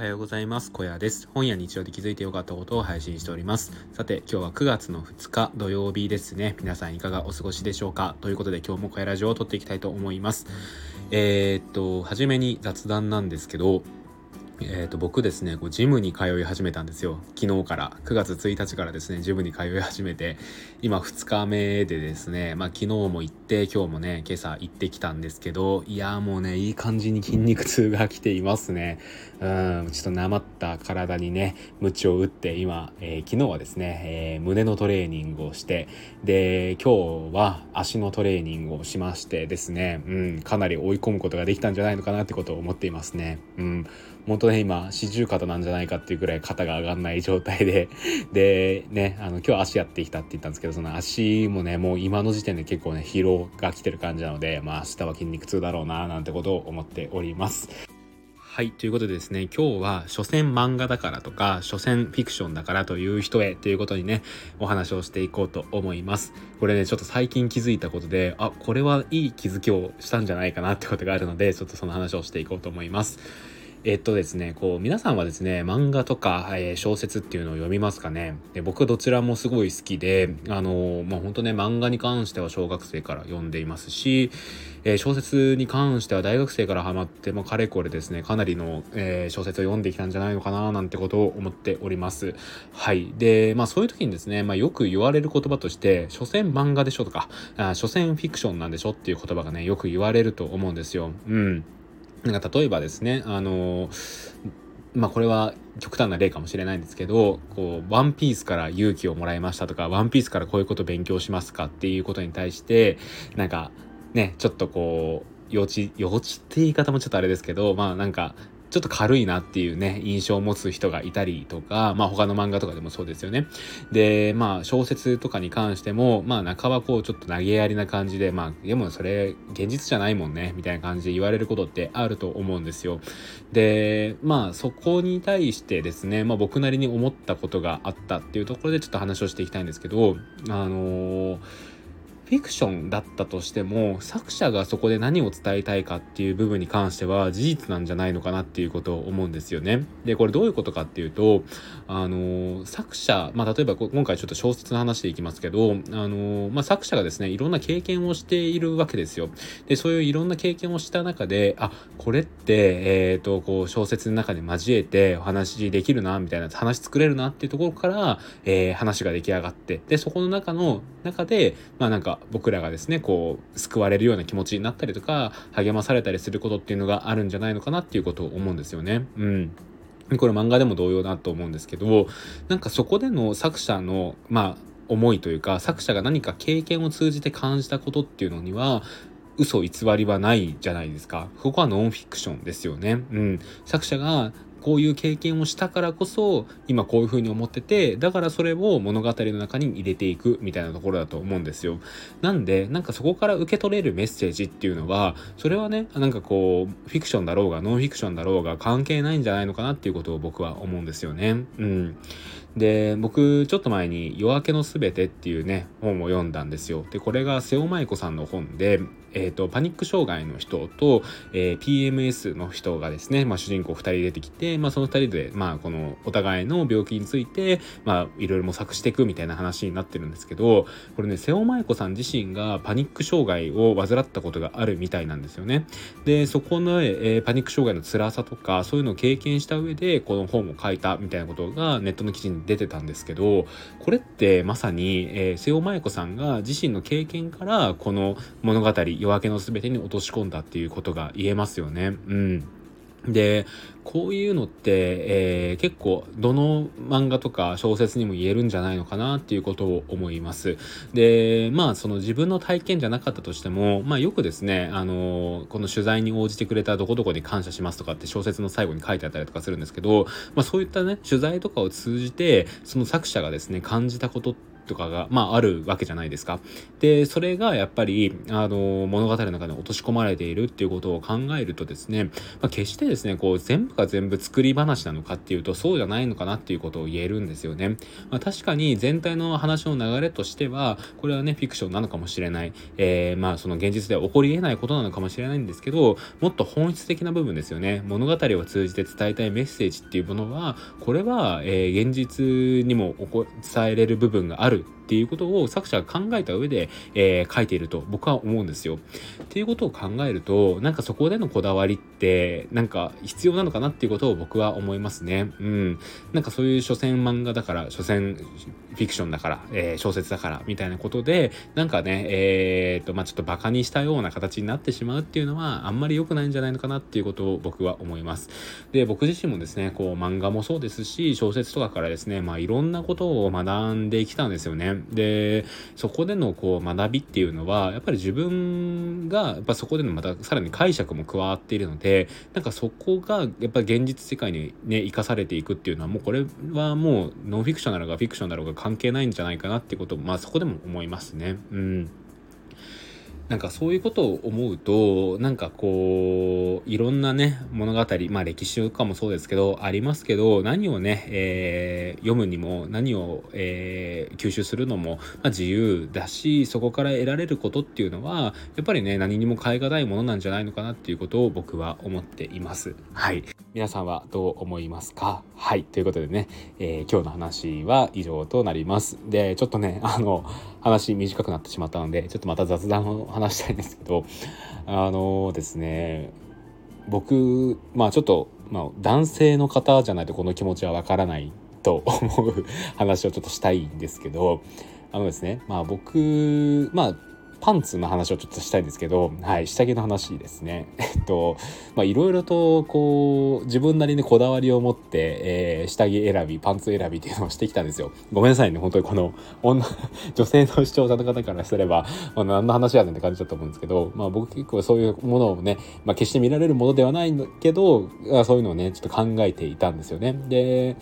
おはようございます。小屋です。本や日常で気づいて良かったことを配信しております。さて今日は9月の2日土曜日ですね。皆さんいかがお過ごしでしょうか？ということで今日も小屋ラジオを撮っていきたいと思います。えー、っと初めに雑談なんですけどえー、と僕ですねこうジムに通い始めたんですよ。昨日から。9月1日からですねジムに通い始めて今2日目でですねまあ昨日も行って今日もね今朝行ってきたんですけどいやーもうねいい感じに筋肉痛が来ていますね。うんちょっとなまった体にね鞭を打って今、えー、昨日はですね、えー、胸のトレーニングをしてで今日は足のトレーニングをしましてですねうんかなり追い込むことができたんじゃないのかなってことを思っていますね。うん本当ね、今、四十肩なんじゃないかっていうぐらい肩が上がんない状態で、で、ね、あの、今日足やってきたって言ったんですけど、その足もね、もう今の時点で結構ね、疲労が来てる感じなので、まあ明日は筋肉痛だろうな、なんてことを思っております。はい。ということでですね、今日は、所詮漫画だからとか、所詮フィクションだからという人へということにね、お話をしていこうと思います。これね、ちょっと最近気づいたことで、あ、これはいい気づきをしたんじゃないかなってことがあるので、ちょっとその話をしていこうと思います。えっとですね、こう、皆さんはですね、漫画とか、えー、小説っていうのを読みますかね？で僕どちらもすごい好きで、あのー、まあ、本当ね、漫画に関しては小学生から読んでいますし、えー、小説に関しては大学生からハマって、まあ、かれこれですね、かなりの、え小説を読んできたんじゃないのかな、なんてことを思っております。はい。で、まあ、そういう時にですね、まあ、よく言われる言葉として、所詮漫画でしょとか、あ所詮フィクションなんでしょっていう言葉がね、よく言われると思うんですよ。うん。なんか例えばですね、あのまあこれは極端な例かもしれないんですけど、こう、ワンピースから勇気をもらいましたとか、ワンピースからこういうこと勉強しますかっていうことに対して、なんか、ね、ちょっとこう、幼稚、幼稚って言い方もちょっとあれですけど、まあなんか、ちょっと軽いなっていうね、印象を持つ人がいたりとか、まあ他の漫画とかでもそうですよね。で、まあ小説とかに関しても、まあ半ばこうちょっと投げやりな感じで、まあでもそれ現実じゃないもんね、みたいな感じで言われることってあると思うんですよ。で、まあそこに対してですね、まあ僕なりに思ったことがあったっていうところでちょっと話をしていきたいんですけど、あのーフィクションだったとしても作者がそこで何を伝えたいかっていう部分に関しては事実なんじゃないのかなっていうことを思うんですよね。でこれどういうことかっていうとあの作者、まあ、例えば今回ちょっと小説の話でいきますけどあの、まあ、作者がですねいろんな経験をしているわけですよ。でそういういろんな経験をした中であこれって、えーと、こう小説の中で交えてお話できるなみたいな話作れるなっていうところから、えー、話が出来上がってでそこの中の中でまあなんか僕らがですねこう救われるような気持ちになったりとか励まされたりすることっていうのがあるんじゃないのかなっていうことを思うんですよね。うんこれ漫画でも同様だと思うんですけどなんかそこでの作者のまあ思いというか作者が何か経験を通じて感じたことっていうのには嘘偽りはないじゃないですか。ここはノンフィクションですよね。うん。作者がこういう経験をしたからこそ今こういうふうに思っててだからそれを物語の中に入れていくみたいなところだと思うんですよ。なんでなんかそこから受け取れるメッセージっていうのはそれはねなんかこうフィクションだろうがノンフィクションだろうが関係ないんじゃないのかなっていうことを僕は思うんですよね。うん。で僕ちょっと前に「夜明けのすべて」っていうね本を読んだんですよでこれが瀬尾舞子さんの本でえーと、パニック障害の人と、えー、PMS の人がですね、まあ、主人公2人出てきて、まあ、その2人で、まあ、このお互いの病気について、まあ、いろいろ模索していくみたいな話になってるんですけどこれね瀬尾舞子さん自身がパニック障害を患ったことがあるみたいなんですよね。でそこの、えー、パニック障害の辛さとかそういうのを経験した上でこの本を書いたみたいなことがネットの記事に出てたんですけどこれってまさに、えー、瀬尾舞子さんが自身の経験からこの物語夜明けの全てに落とし込んだっていうことが言えますよね。うん。で、こういうのって、えー、結構どの漫画とか小説にも言えるんじゃないのかなっていうことを思います。で、まあその自分の体験じゃなかったとしても、まあよくですね、あの、この取材に応じてくれたどこどこに感謝しますとかって小説の最後に書いてあったりとかするんですけど、まあそういったね、取材とかを通じて、その作者がですね、感じたことってとかが、まあ、あるわけじゃないですか。でそれがやっぱりあの物語の中に落とし込まれているっていうことを考えるとですね、まあ、決してですねこう全部が全部作り話なのかっていうとそうじゃないのかなっていうことを言えるんですよね。まあ、確かに全体の話の流れとしてはこれはねフィクションなのかもしれない、えー、まあその現実では起こり得ないことなのかもしれないんですけどもっと本質的な部分ですよね物語を通じて伝えたいメッセージっていうものはこれは、えー、現実にも伝えれる部分がある too. っていうことを作者が考えた上で、えー、書いていると僕は思うんですよ。っていうことを考えるとなんかそこでのこだわりってなんか必要なのかなっていうことを僕は思いますね。うん。なんかそういう書店漫画だから書店フィクションだから、えー、小説だからみたいなことでなんかねえー、っとまあちょっとバカにしたような形になってしまうっていうのはあんまり良くないんじゃないのかなっていうことを僕は思います。で僕自身もですねこう漫画もそうですし小説とかからですねまあいろんなことを学んできたんですよね。でそこでのこう学びっていうのはやっぱり自分がやっぱそこでのまたさらに解釈も加わっているのでなんかそこがやっぱり現実世界にね生かされていくっていうのはもうこれはもうノンフィクションなのがフィクションだろうが関係ないんじゃないかなってこともまあそこでも思いますね。うんなんかそういうことを思うとなんかこういろんなね物語まあ歴史とかもそうですけどありますけど何をね、えー、読むにも何を、えー、吸収するのも、まあ、自由だしそこから得られることっていうのはやっぱりね何にも代え難いものなんじゃないのかなっていうことを僕は思っています。はい皆さんはどう思いますか？はいということでね、えー、今日の話は以上となります。でちょっとね あの話短くなってしまったのでちょっとまた雑談を話したいんですけどあのですね僕まあちょっと、まあ、男性の方じゃないとこの気持ちはわからないと 思う話をちょっとしたいんですけどあのですねまあ僕まあパンツの話をちょっとしたいんですけど、はい、下着の話ですね。えっと、まあいろいろとこう、自分なりにこだわりを持って、えー、下着選び、パンツ選びっていうのをしてきたんですよ。ごめんなさいね、本当にこの女、女性の視聴者の方からすれば、まあ、何の話やねんって感じだと思うんですけど、まあ僕結構そういうものをね、まあ決して見られるものではないんだけど、そういうのをね、ちょっと考えていたんですよね。で、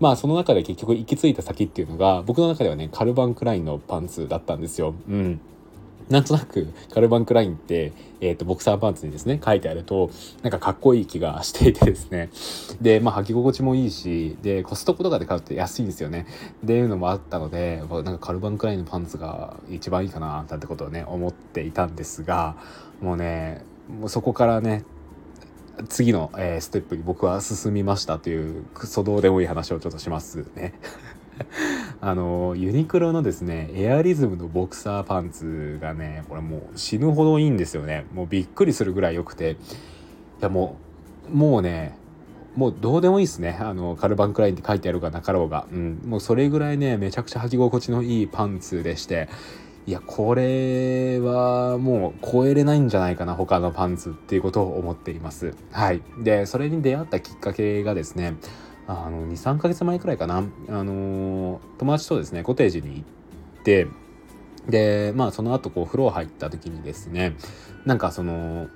まあその中で結局行き着いた先っていうのが僕の中ではねカルバン・クラインのパンツだったんですよ。うん。なんとなくカルバンクラインって、えっ、ー、と、ボクサーパンツにですね、書いてあると、なんかかっこいい気がしていてですね。で、まあ履き心地もいいし、で、コストコとかで買うと安いんですよね。っていうのもあったので、なんかカルバンクラインのパンツが一番いいかな、なんてことをね、思っていたんですが、もうね、もうそこからね、次の、えー、ステップに僕は進みましたというクソどうでもいい話をちょっとしますね。あのユニクロのですねエアリズムのボクサーパンツがねこれもう死ぬほどいいんですよね。もうびっくりするぐらい良くて。いやもうもうねもうどうでもいいですね。あのカルバンクラインって書いてあるかなかろうが、うん、もうそれぐらいねめちゃくちゃ履き心地のいいパンツでして。いやこれはもう超えれないんじゃないかな他のパンツっていうことを思っています。はい。でそれに出会ったきっかけがですねあの23ヶ月前くらいかな、あの友達とですねコテージに行ってでまあその後こう風呂入った時にですねなんかその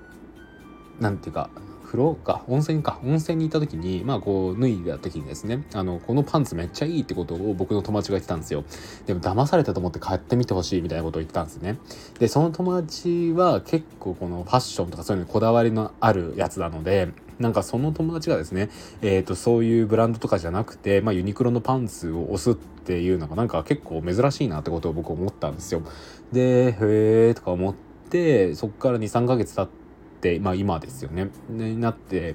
なんていうか風呂か温泉か温泉に行った時にまあこう脱いだ時にですねあのこのパンツめっちゃいいってことを僕の友達が言ってたんですよ。でも騙されたと思って買ってみてほしいみたいなことを言ってたんですね。でその友達は結構このファッションとかそういうのにこだわりのあるやつなのでなんかその友達がですね、えー、とそういうブランドとかじゃなくて、まあ、ユニクロのパンツを押すっていうのがなんか結構珍しいなってことを僕思ったんですよ。でへえとか思ってそっから23ヶ月経ってまあ今ですよね。になって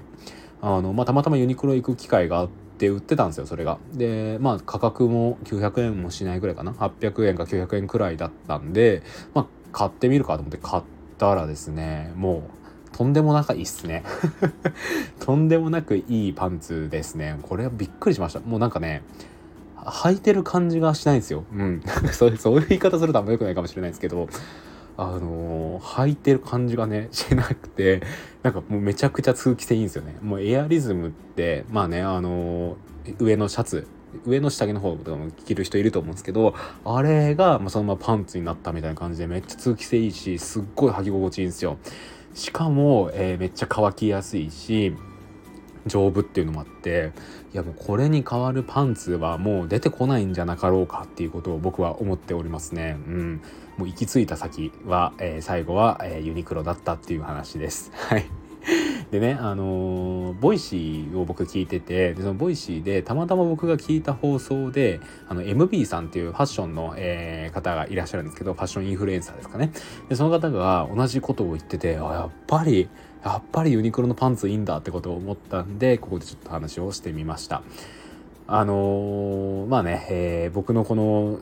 あの、まあ、たまたまユニクロ行く機会があって。売ってたんですよそれがでまあ価格も900円もしないぐらいかな800円か900円くらいだったんでまあ買ってみるかと思って買ったらですねもうとんでもなくいいっすね。とんでもなくいいパンツですね。これはびっくりしました。もうなんかね履いてる感じがしないんですよ。うん。そうそういう言い方するとあんま良くないかもしれないですけど。あのー、履いてる感じがね しなくてなんかもうめちゃくちゃ通気性いいんですよね。もうエアリズムってまあねあのー、上のシャツ上の下着の方とかも着る人いると思うんですけどあれがまそのままパンツになったみたいな感じでめっちゃ通気性いいしすっごい履き心地いいんですよ。しかも、えー、めっちゃ乾きやすいし丈夫っていうのもあっていやもうこれに代わるパンツはもう出てこないんじゃなかろうかっていうことを僕は思っておりますね。うん、もう行き着いた先は、えー、最後は、えー、ユニクロだったっていう話です。はい。でね、あのー、 Voicyを僕聞いてて、でその Voicyでたまたま僕が聞いた放送で、あの、MB さんっていうファッションの、えー、方がいらっしゃるんですけど、ファッションインフルエンサーですかね。で、その方が同じことを言ってて、あ、やっぱり、やっぱりユニクロのパンツいいんだってことを思ったんで、ここでちょっと話をしてみました。あのー、まあね、えー、僕のこの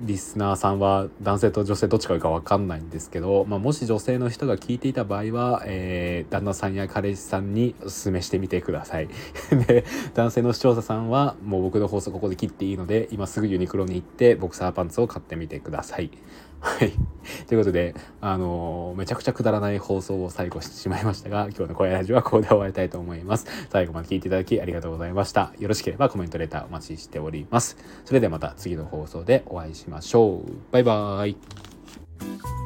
リスナーさんは男性と女性どっちかが分かんないんですけど、まあ、もし女性の人が聞いていた場合は、えー、旦那さんや彼氏さんにお勧めしてみてください。で男性の視聴者さんはもう僕の放送ここで切っていいので今すぐユニクロに行ってボクサーパンツを買ってみてください。はい。ということで、あのー、めちゃくちゃくだらない放送を最後してしまいましたが、今日の声ラジオはここで終わりたいと思います。最後まで聞いていただきありがとうございました。よろしければコメントレターお待ちしております。それではまた次の放送でお会いしましょう。バイバーイ。